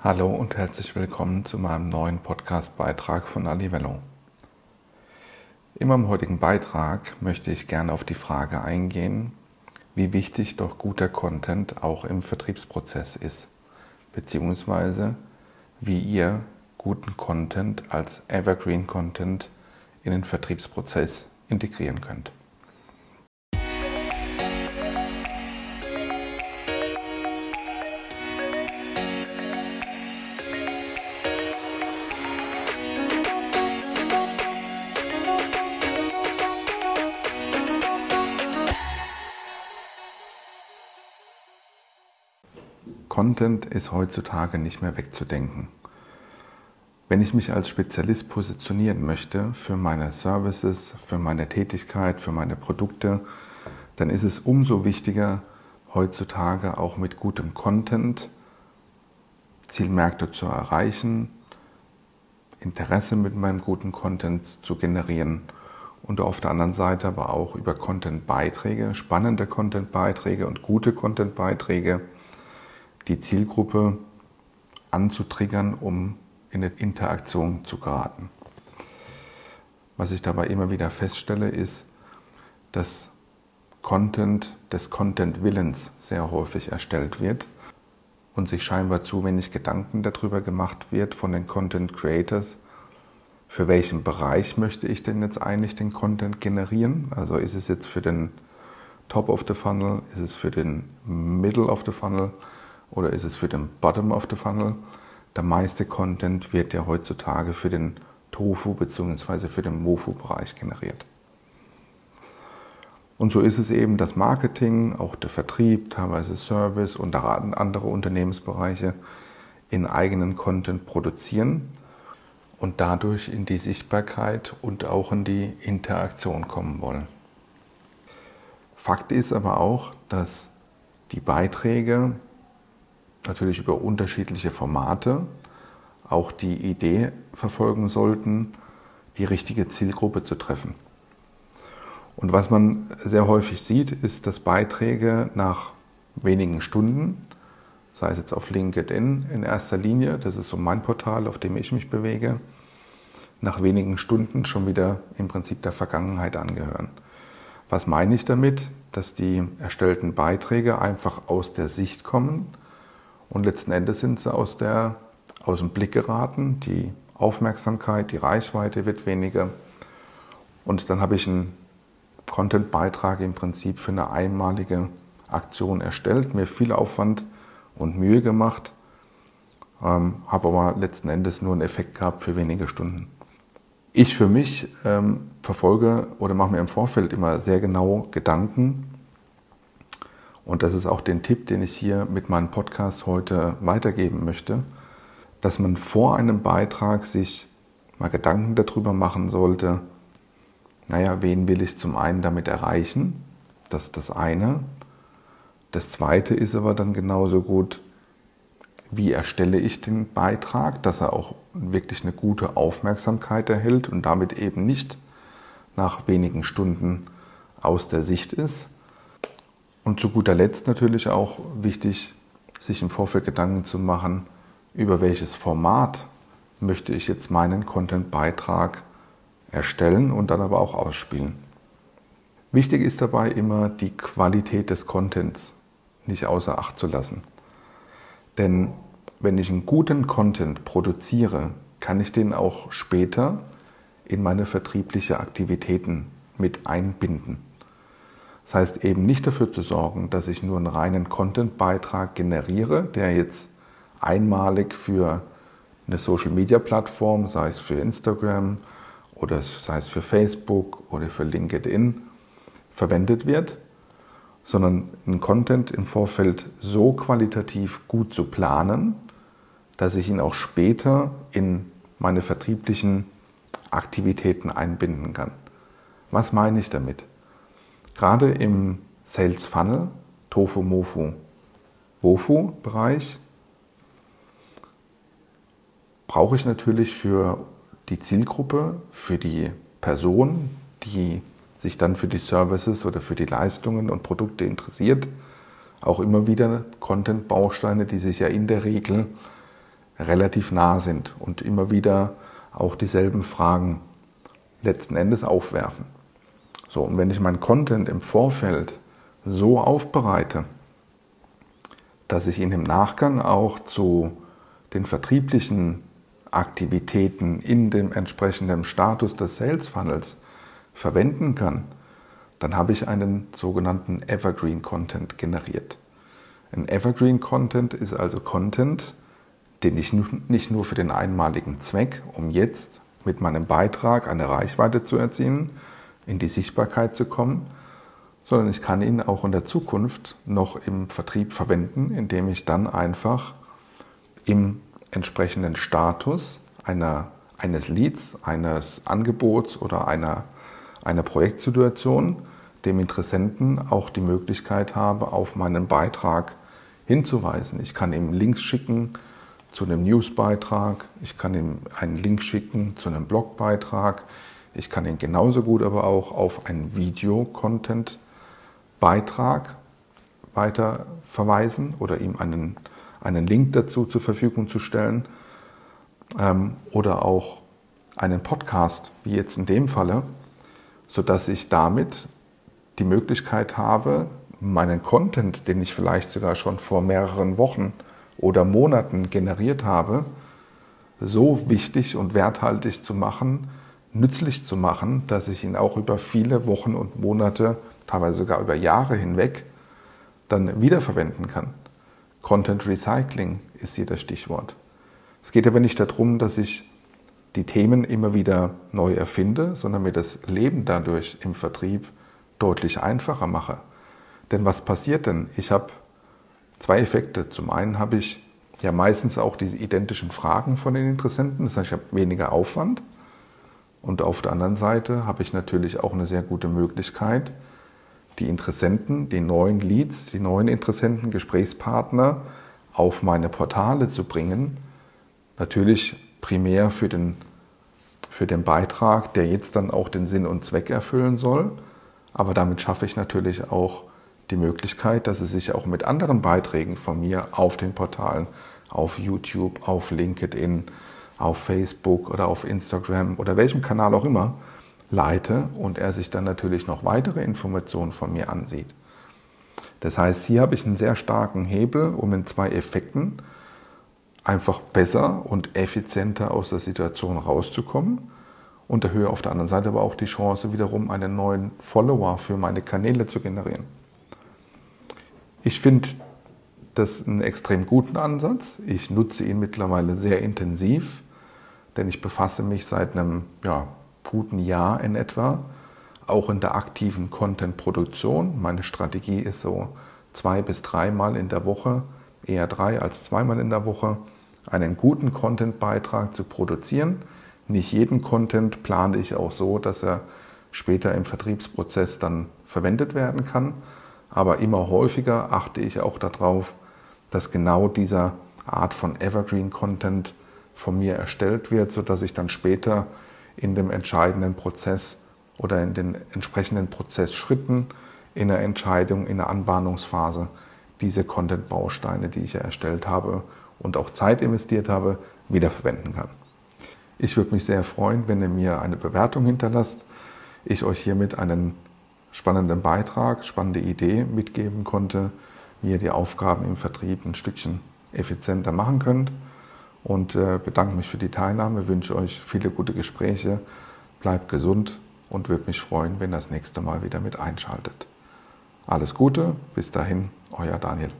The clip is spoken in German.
Hallo und herzlich willkommen zu meinem neuen Podcast-Beitrag von Alivello. In meinem heutigen Beitrag möchte ich gerne auf die Frage eingehen, wie wichtig doch guter Content auch im Vertriebsprozess ist, beziehungsweise wie ihr guten Content als Evergreen Content in den Vertriebsprozess integrieren könnt. Content ist heutzutage nicht mehr wegzudenken. Wenn ich mich als Spezialist positionieren möchte für meine Services, für meine Tätigkeit, für meine Produkte, dann ist es umso wichtiger, heutzutage auch mit gutem Content Zielmärkte zu erreichen, Interesse mit meinem guten Content zu generieren und auf der anderen Seite aber auch über Content-Beiträge, spannende Content-Beiträge und gute Content-Beiträge die Zielgruppe anzutriggern, um in eine Interaktion zu geraten. Was ich dabei immer wieder feststelle, ist, dass Content des Content-Willens sehr häufig erstellt wird und sich scheinbar zu wenig Gedanken darüber gemacht wird von den Content-Creators, für welchen Bereich möchte ich denn jetzt eigentlich den Content generieren? Also ist es jetzt für den Top of the Funnel, ist es für den Middle of the Funnel, oder ist es für den Bottom of the Funnel? Der meiste Content wird ja heutzutage für den Tofu bzw. für den Mofu-Bereich generiert. Und so ist es eben das Marketing, auch der Vertrieb, teilweise Service und andere Unternehmensbereiche in eigenen Content produzieren und dadurch in die Sichtbarkeit und auch in die Interaktion kommen wollen. Fakt ist aber auch, dass die Beiträge natürlich über unterschiedliche Formate auch die Idee verfolgen sollten, die richtige Zielgruppe zu treffen. Und was man sehr häufig sieht, ist, dass Beiträge nach wenigen Stunden, sei es jetzt auf LinkedIn in erster Linie, das ist so mein Portal, auf dem ich mich bewege, nach wenigen Stunden schon wieder im Prinzip der Vergangenheit angehören. Was meine ich damit? Dass die erstellten Beiträge einfach aus der Sicht kommen, und letzten Endes sind sie aus, der, aus dem Blick geraten. Die Aufmerksamkeit, die Reichweite wird weniger. Und dann habe ich einen Content-Beitrag im Prinzip für eine einmalige Aktion erstellt, mir viel Aufwand und Mühe gemacht, ähm, habe aber letzten Endes nur einen Effekt gehabt für wenige Stunden. Ich für mich ähm, verfolge oder mache mir im Vorfeld immer sehr genau Gedanken, und das ist auch den Tipp, den ich hier mit meinem Podcast heute weitergeben möchte, dass man vor einem Beitrag sich mal Gedanken darüber machen sollte, naja, wen will ich zum einen damit erreichen? Das ist das eine. Das zweite ist aber dann genauso gut, wie erstelle ich den Beitrag, dass er auch wirklich eine gute Aufmerksamkeit erhält und damit eben nicht nach wenigen Stunden aus der Sicht ist. Und zu guter Letzt natürlich auch wichtig, sich im Vorfeld Gedanken zu machen, über welches Format möchte ich jetzt meinen Content-Beitrag erstellen und dann aber auch ausspielen. Wichtig ist dabei immer die Qualität des Contents nicht außer Acht zu lassen. Denn wenn ich einen guten Content produziere, kann ich den auch später in meine vertriebliche Aktivitäten mit einbinden. Das heißt eben nicht dafür zu sorgen, dass ich nur einen reinen Content-Beitrag generiere, der jetzt einmalig für eine Social-Media-Plattform, sei es für Instagram oder sei es für Facebook oder für LinkedIn, verwendet wird, sondern einen Content im Vorfeld so qualitativ gut zu planen, dass ich ihn auch später in meine vertrieblichen Aktivitäten einbinden kann. Was meine ich damit? Gerade im Sales Funnel, Tofu, Mofu, Wofu Bereich brauche ich natürlich für die Zielgruppe, für die Person, die sich dann für die Services oder für die Leistungen und Produkte interessiert, auch immer wieder Content-Bausteine, die sich ja in der Regel relativ nah sind und immer wieder auch dieselben Fragen letzten Endes aufwerfen. So, und wenn ich meinen Content im Vorfeld so aufbereite, dass ich ihn im Nachgang auch zu den vertrieblichen Aktivitäten in dem entsprechenden Status des Sales Funnels verwenden kann, dann habe ich einen sogenannten Evergreen Content generiert. Ein Evergreen Content ist also Content, den ich nicht nur für den einmaligen Zweck, um jetzt mit meinem Beitrag eine Reichweite zu erzielen, in die Sichtbarkeit zu kommen, sondern ich kann ihn auch in der Zukunft noch im Vertrieb verwenden, indem ich dann einfach im entsprechenden Status einer, eines Leads, eines Angebots oder einer, einer Projektsituation dem Interessenten auch die Möglichkeit habe, auf meinen Beitrag hinzuweisen. Ich kann ihm Links schicken zu einem Newsbeitrag, ich kann ihm einen Link schicken zu einem Blogbeitrag, ich kann ihn genauso gut aber auch auf einen Video-Content-Beitrag weiter verweisen oder ihm einen, einen Link dazu zur Verfügung zu stellen ähm, oder auch einen Podcast, wie jetzt in dem Falle, sodass ich damit die Möglichkeit habe, meinen Content, den ich vielleicht sogar schon vor mehreren Wochen oder Monaten generiert habe, so wichtig und werthaltig zu machen, nützlich zu machen, dass ich ihn auch über viele Wochen und Monate, teilweise sogar über Jahre hinweg, dann wiederverwenden kann. Content Recycling ist hier das Stichwort. Es geht aber nicht darum, dass ich die Themen immer wieder neu erfinde, sondern mir das Leben dadurch im Vertrieb deutlich einfacher mache. Denn was passiert denn? Ich habe zwei Effekte. Zum einen habe ich ja meistens auch diese identischen Fragen von den Interessenten, das heißt, ich habe weniger Aufwand. Und auf der anderen Seite habe ich natürlich auch eine sehr gute Möglichkeit, die Interessenten, die neuen Leads, die neuen Interessenten, Gesprächspartner auf meine Portale zu bringen. Natürlich primär für den, für den Beitrag, der jetzt dann auch den Sinn und Zweck erfüllen soll. Aber damit schaffe ich natürlich auch die Möglichkeit, dass sie sich auch mit anderen Beiträgen von mir auf den Portalen, auf YouTube, auf LinkedIn, auf Facebook oder auf Instagram oder welchem Kanal auch immer leite und er sich dann natürlich noch weitere Informationen von mir ansieht. Das heißt, hier habe ich einen sehr starken Hebel, um in zwei Effekten einfach besser und effizienter aus der Situation rauszukommen und erhöhe auf der anderen Seite aber auch die Chance, wiederum einen neuen Follower für meine Kanäle zu generieren. Ich finde das einen extrem guten Ansatz. Ich nutze ihn mittlerweile sehr intensiv, denn ich befasse mich seit einem ja, guten Jahr in etwa auch in der aktiven Content-Produktion. Meine Strategie ist so zwei bis dreimal in der Woche, eher drei als zweimal in der Woche, einen guten Content-Beitrag zu produzieren nicht jeden Content plane ich auch so, dass er später im Vertriebsprozess dann verwendet werden kann. Aber immer häufiger achte ich auch darauf, dass genau dieser Art von Evergreen Content von mir erstellt wird, sodass ich dann später in dem entscheidenden Prozess oder in den entsprechenden Prozessschritten in der Entscheidung, in der Anbahnungsphase diese Content-Bausteine, die ich ja erstellt habe und auch Zeit investiert habe, wiederverwenden kann. Ich würde mich sehr freuen, wenn ihr mir eine Bewertung hinterlasst. Ich euch hiermit einen spannenden Beitrag, spannende Idee mitgeben konnte, wie ihr die Aufgaben im Vertrieb ein Stückchen effizienter machen könnt. Und äh, bedanke mich für die Teilnahme, wünsche euch viele gute Gespräche, bleibt gesund und würde mich freuen, wenn ihr das nächste Mal wieder mit einschaltet. Alles Gute, bis dahin, euer Daniel.